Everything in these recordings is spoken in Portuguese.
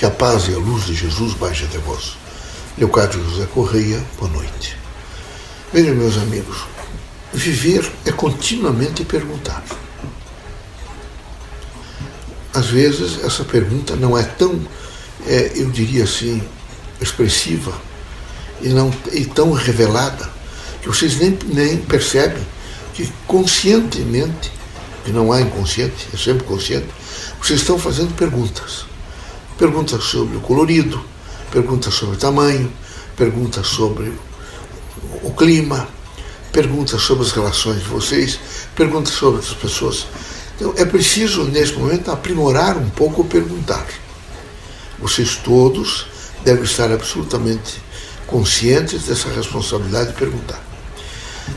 Que a paz e a luz de Jesus baixe até vós. Leocádio José Correia, boa noite. Vejam, meus amigos, viver é continuamente perguntar. Às vezes, essa pergunta não é tão, é, eu diria assim, expressiva e, não, e tão revelada que vocês nem, nem percebem que conscientemente, que não há inconsciente, é sempre consciente, vocês estão fazendo perguntas. Perguntas sobre o colorido, perguntas sobre o tamanho, perguntas sobre o clima, perguntas sobre as relações de vocês, perguntas sobre outras pessoas. Então é preciso, nesse momento, aprimorar um pouco o perguntar. Vocês todos devem estar absolutamente conscientes dessa responsabilidade de perguntar.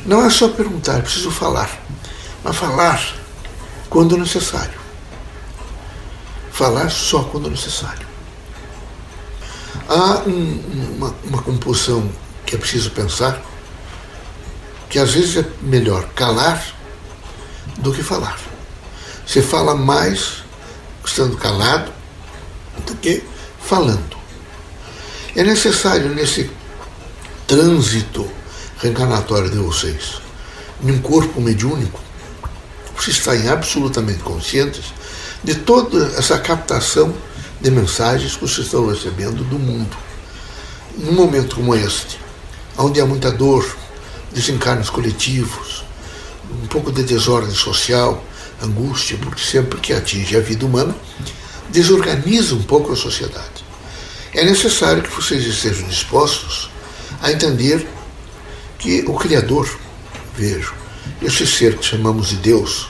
Não é só perguntar, é preciso falar. Mas falar quando necessário. Falar só quando necessário. Há um, uma, uma composição que é preciso pensar, que às vezes é melhor calar do que falar. Você fala mais estando calado do que falando. É necessário nesse trânsito reencarnatório de vocês, em um corpo mediúnico, vocês estarem absolutamente conscientes de toda essa captação de mensagens que vocês estão recebendo do mundo. Num momento como este, onde há muita dor, desencarnos coletivos, um pouco de desordem social, angústia, porque sempre que atinge a vida humana, desorganiza um pouco a sociedade. É necessário que vocês estejam dispostos a entender que o Criador, vejo, esse ser que chamamos de Deus,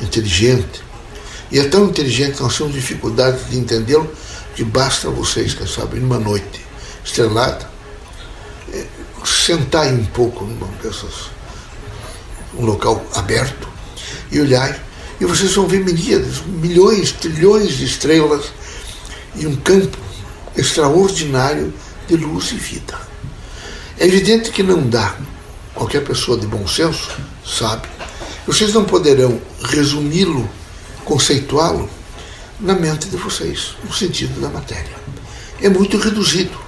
inteligente, e é tão inteligente que nós temos dificuldade de entendê-lo que basta vocês, quem sabe, numa noite estrelada, é, sentar um pouco numa dessas, um local aberto e olhar, e vocês vão ver milhares, milhões, trilhões de estrelas e um campo extraordinário de luz e vida. É evidente que não dá. Qualquer pessoa de bom senso sabe. Vocês não poderão resumi-lo, conceituá-lo na mente de vocês, no sentido da matéria. É muito reduzido.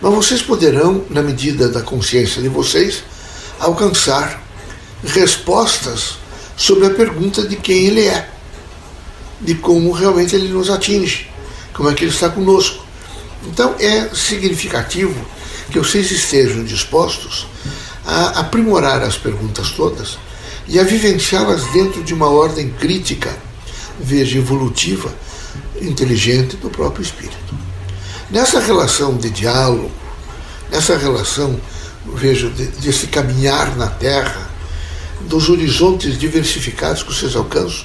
Mas vocês poderão, na medida da consciência de vocês, alcançar respostas sobre a pergunta de quem ele é, de como realmente ele nos atinge, como é que ele está conosco. Então é significativo que vocês estejam dispostos a aprimorar as perguntas todas e a vivenciá-las dentro de uma ordem crítica, veja, evolutiva, inteligente do próprio espírito. Nessa relação de diálogo, nessa relação, veja, desse caminhar na Terra, dos horizontes diversificados que vocês alcançam,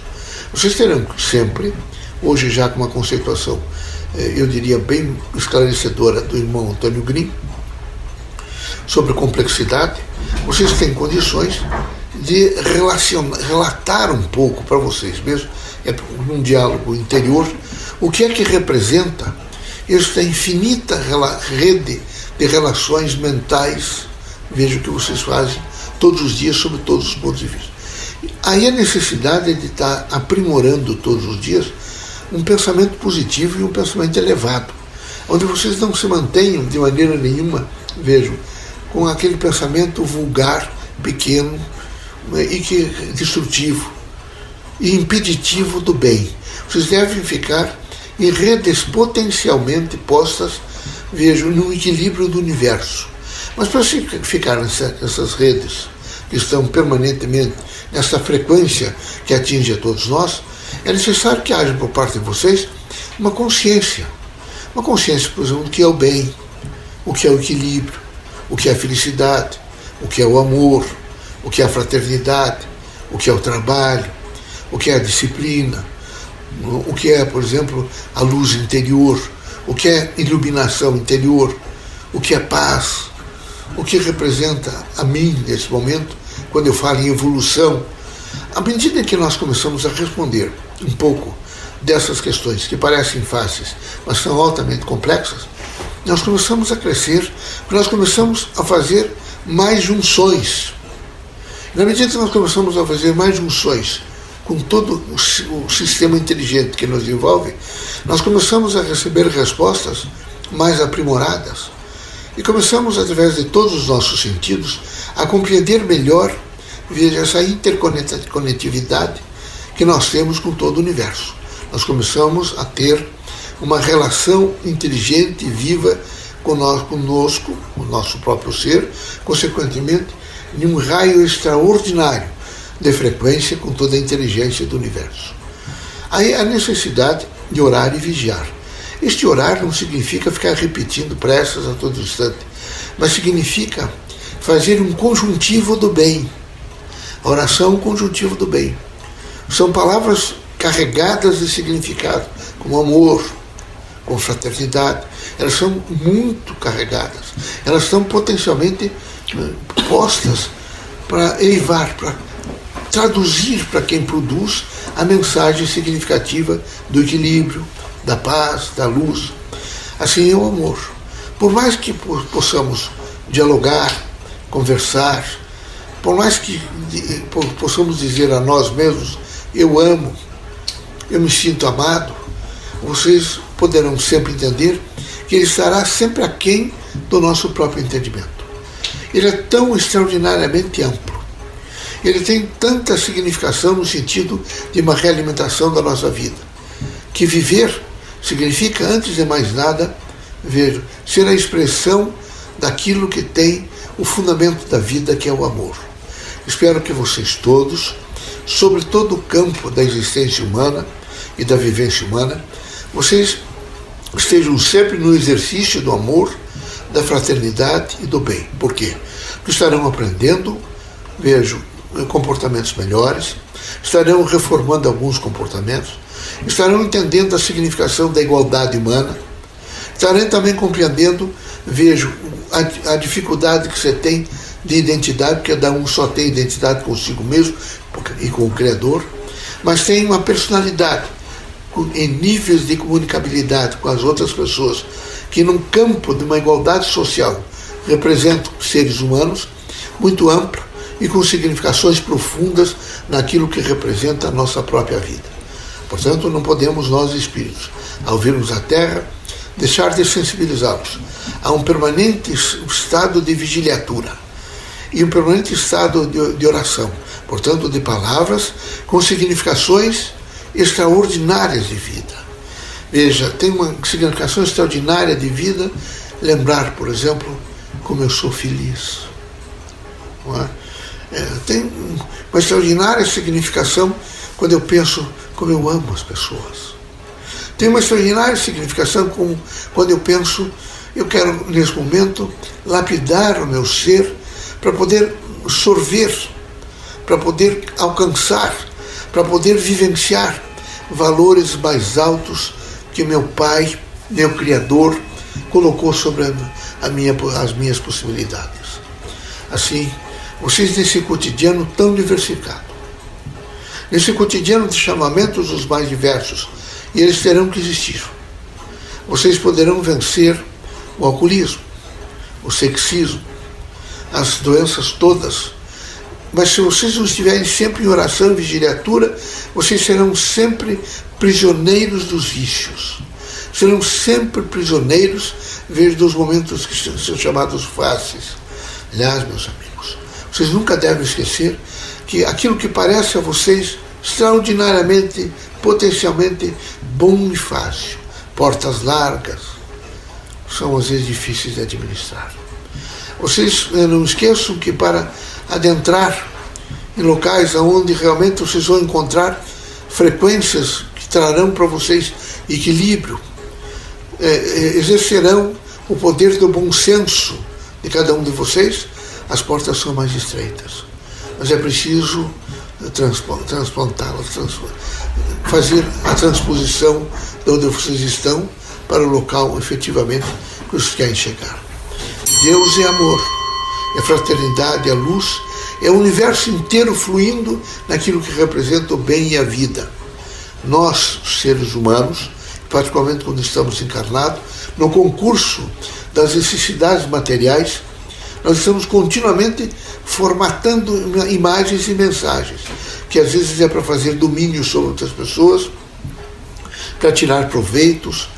vocês terão sempre, hoje já com uma conceituação, eh, eu diria, bem esclarecedora do irmão Antônio Grimm, sobre complexidade, vocês têm condições de relatar um pouco para vocês mesmos, é num diálogo interior, o que é que representa esta infinita rede de relações mentais, vejo que vocês fazem todos os dias sobre todos os pontos de vista. Aí a necessidade de estar aprimorando todos os dias um pensamento positivo e um pensamento elevado, onde vocês não se mantenham de maneira nenhuma, vejam, com aquele pensamento vulgar, pequeno né, e que destrutivo e impeditivo do bem. Vocês devem ficar em redes potencialmente postas, vejo, no equilíbrio do universo. Mas para ficar nessas redes que estão permanentemente nessa frequência que atinge a todos nós, é necessário que haja por parte de vocês uma consciência. Uma consciência, por exemplo, do que é o bem, o que é o equilíbrio, o que é a felicidade, o que é o amor, o que é a fraternidade, o que é o trabalho, o que é a disciplina, o que é, por exemplo, a luz interior, o que é iluminação interior, o que é paz, o que representa a mim nesse momento, quando eu falo em evolução. À medida que nós começamos a responder um pouco dessas questões que parecem fáceis, mas são altamente complexas, nós começamos a crescer, nós começamos a fazer mais junções. Na medida que nós começamos a fazer mais junções com todo o sistema inteligente que nos envolve, nós começamos a receber respostas mais aprimoradas e começamos, através de todos os nossos sentidos, a compreender melhor veja, essa interconectividade que nós temos com todo o universo. Nós começamos a ter uma relação inteligente e viva conosco, o nosso próprio ser, consequentemente, em um raio extraordinário de frequência com toda a inteligência do universo. Aí a necessidade de orar e vigiar. Este orar não significa ficar repetindo preces a todo instante, mas significa fazer um conjuntivo do bem. A oração é um conjuntivo do bem. São palavras carregadas de significado, como amor, com fraternidade. Elas são muito carregadas. Elas estão potencialmente eh, postas para elevar, para traduzir para quem produz a mensagem significativa do equilíbrio, da paz, da luz. Assim é o amor. Por mais que possamos dialogar, conversar, por mais que possamos dizer a nós mesmos, eu amo, eu me sinto amado, vocês poderão sempre entender que ele estará sempre aquém do nosso próprio entendimento. Ele é tão extraordinariamente amplo. Ele tem tanta significação no sentido de uma realimentação da nossa vida, que viver significa, antes de mais nada, ver, ser a expressão daquilo que tem o fundamento da vida, que é o amor. Espero que vocês todos, sobre todo o campo da existência humana e da vivência humana, vocês estejam sempre no exercício do amor, da fraternidade e do bem. Por quê? Porque estarão aprendendo, vejo, comportamentos melhores, estarão reformando alguns comportamentos, estarão entendendo a significação da igualdade humana, estarão também compreendendo, vejo, a, a dificuldade que você tem de identidade, porque cada um só tem identidade consigo mesmo e com o Criador, mas tem uma personalidade em níveis de comunicabilidade com as outras pessoas, que num campo de uma igualdade social representam seres humanos muito amplo e com significações profundas naquilo que representa a nossa própria vida. Portanto, não podemos nós espíritos, ao virmos a Terra, deixar de sensibilizá-los a um permanente estado de vigiliatura e um permanente estado de, de oração, portanto, de palavras com significações extraordinárias de vida. Veja, tem uma significação extraordinária de vida lembrar, por exemplo, como eu sou feliz. É? É, tem uma extraordinária significação quando eu penso como eu amo as pessoas. Tem uma extraordinária significação como quando eu penso, eu quero nesse momento lapidar o meu ser para poder sorver, para poder alcançar, para poder vivenciar valores mais altos que meu Pai, meu Criador, colocou sobre a minha, as minhas possibilidades. Assim, vocês nesse cotidiano tão diversificado, nesse cotidiano de chamamentos os mais diversos, e eles terão que existir. Vocês poderão vencer o alcoolismo, o sexismo, as doenças todas. Mas se vocês não estiverem sempre em oração e vigiliatura, vocês serão sempre prisioneiros dos vícios. Serão sempre prisioneiros, dos momentos que são chamados fáceis. Aliás, meus amigos, vocês nunca devem esquecer que aquilo que parece a vocês extraordinariamente, potencialmente bom e fácil, portas largas, são às vezes difíceis de administrar. Vocês eh, não esqueçam que para adentrar em locais onde realmente vocês vão encontrar frequências que trarão para vocês equilíbrio, é, exercerão o poder do bom senso de cada um de vocês, as portas são mais estreitas. Mas é preciso transplantá-las, trans, fazer a transposição de onde vocês estão para o local efetivamente que vocês querem chegar. Deus é amor, é fraternidade, é luz, é o universo inteiro fluindo naquilo que representa o bem e a vida. Nós, seres humanos, particularmente quando estamos encarnados, no concurso das necessidades materiais, nós estamos continuamente formatando imagens e mensagens que às vezes é para fazer domínio sobre outras pessoas, para tirar proveitos,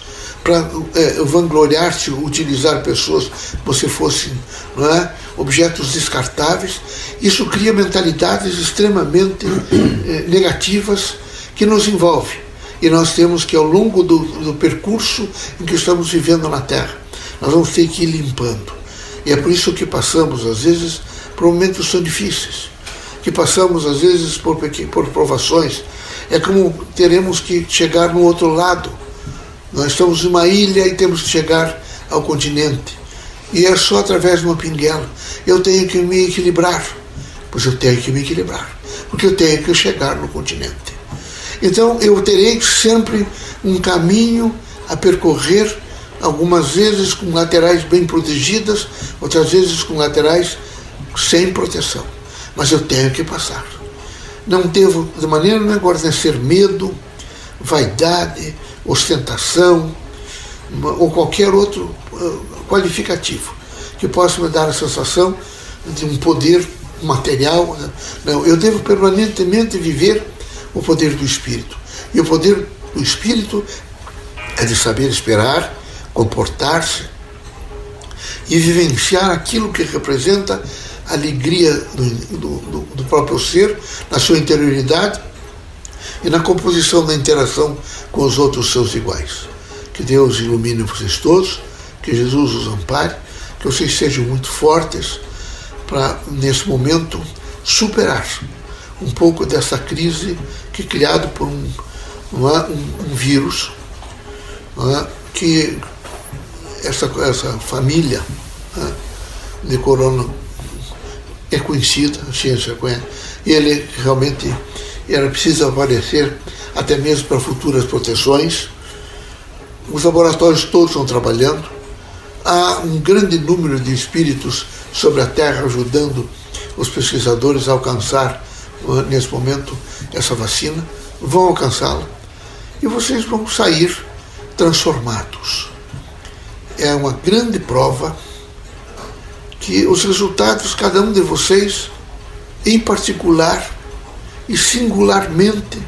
para é, vangloriar-se, utilizar pessoas como se fossem é, objetos descartáveis. Isso cria mentalidades extremamente é, negativas que nos envolvem. E nós temos que, ao longo do, do percurso em que estamos vivendo na Terra, nós vamos ter que ir limpando. E é por isso que passamos, às vezes, por momentos tão difíceis, que passamos, às vezes, por, por provações. É como teremos que chegar no outro lado. Nós estamos em uma ilha e temos que chegar ao continente. E é só através de uma pinguela. Eu tenho que me equilibrar. Pois eu tenho que me equilibrar. Porque eu tenho que chegar no continente. Então eu terei sempre um caminho a percorrer, algumas vezes com laterais bem protegidas, outras vezes com laterais sem proteção. Mas eu tenho que passar. Não devo, de maneira nenhuma, guarnecer medo, vaidade, ostentação ou qualquer outro uh, qualificativo que possa me dar a sensação de um poder material. Né? Não, eu devo permanentemente viver o poder do Espírito. E o poder do Espírito é de saber esperar, comportar-se e vivenciar aquilo que representa a alegria do, do, do, próprio ser, na sua interioridade e na composição da interação com os outros seus iguais. Que Deus ilumine vocês todos, que Jesus os ampare, que vocês sejam muito fortes para, nesse momento, superar um pouco dessa crise que é criado por um, um, um vírus é, que essa, essa família é, de corona é conhecida, a ciência conhece, e ele realmente era preciso aparecer até mesmo para futuras proteções. Os laboratórios todos estão trabalhando. Há um grande número de espíritos sobre a Terra ajudando os pesquisadores a alcançar nesse momento essa vacina, vão alcançá-la e vocês vão sair transformados. É uma grande prova que os resultados, cada um de vocês, em particular e singularmente,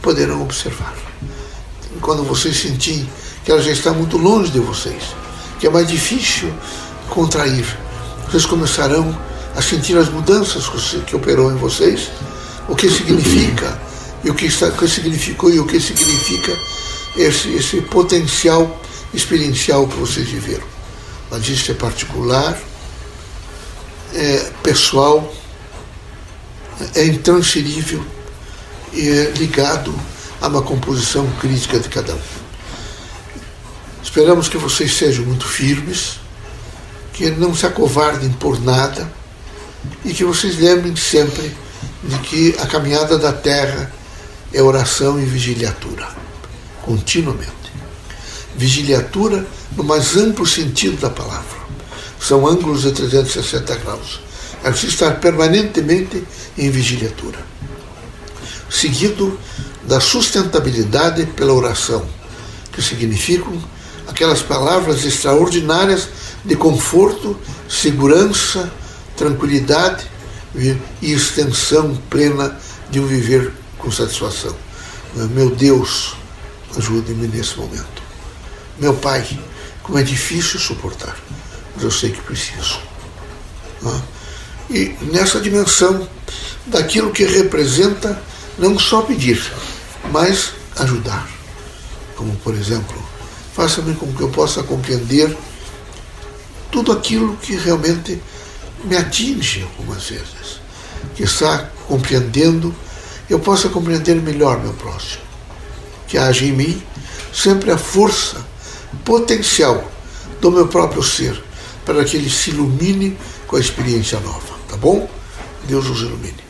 poderão observar. Quando vocês sentirem que ela já está muito longe de vocês, que é mais difícil contrair, vocês começarão a sentir as mudanças que operou em vocês, o que significa e o que, está, o que significou e o que significa esse, esse potencial experiencial que vocês viveram. Mas isso é particular, é pessoal, é intransferível e é ligado a uma composição crítica de cada um. Esperamos que vocês sejam muito firmes, que não se acovardem por nada e que vocês lembrem sempre de que a caminhada da terra é oração e vigiliatura, continuamente. Vigiliatura no mais amplo sentido da palavra. São ângulos de 360 graus. É preciso estar permanentemente em vigiliatura. Seguido da sustentabilidade pela oração, que significam aquelas palavras extraordinárias de conforto, segurança, tranquilidade e extensão plena de um viver com satisfação. Meu Deus, ajude-me nesse momento. Meu Pai, como é difícil suportar, mas eu sei que preciso. E nessa dimensão daquilo que representa não só pedir, mas ajudar. Como, por exemplo, faça-me com que eu possa compreender tudo aquilo que realmente me atinge algumas vezes, que está compreendendo, eu possa compreender melhor meu próximo, que haja em mim sempre a força potencial do meu próprio ser, para que ele se ilumine com a experiência nova, tá bom? Deus os ilumine.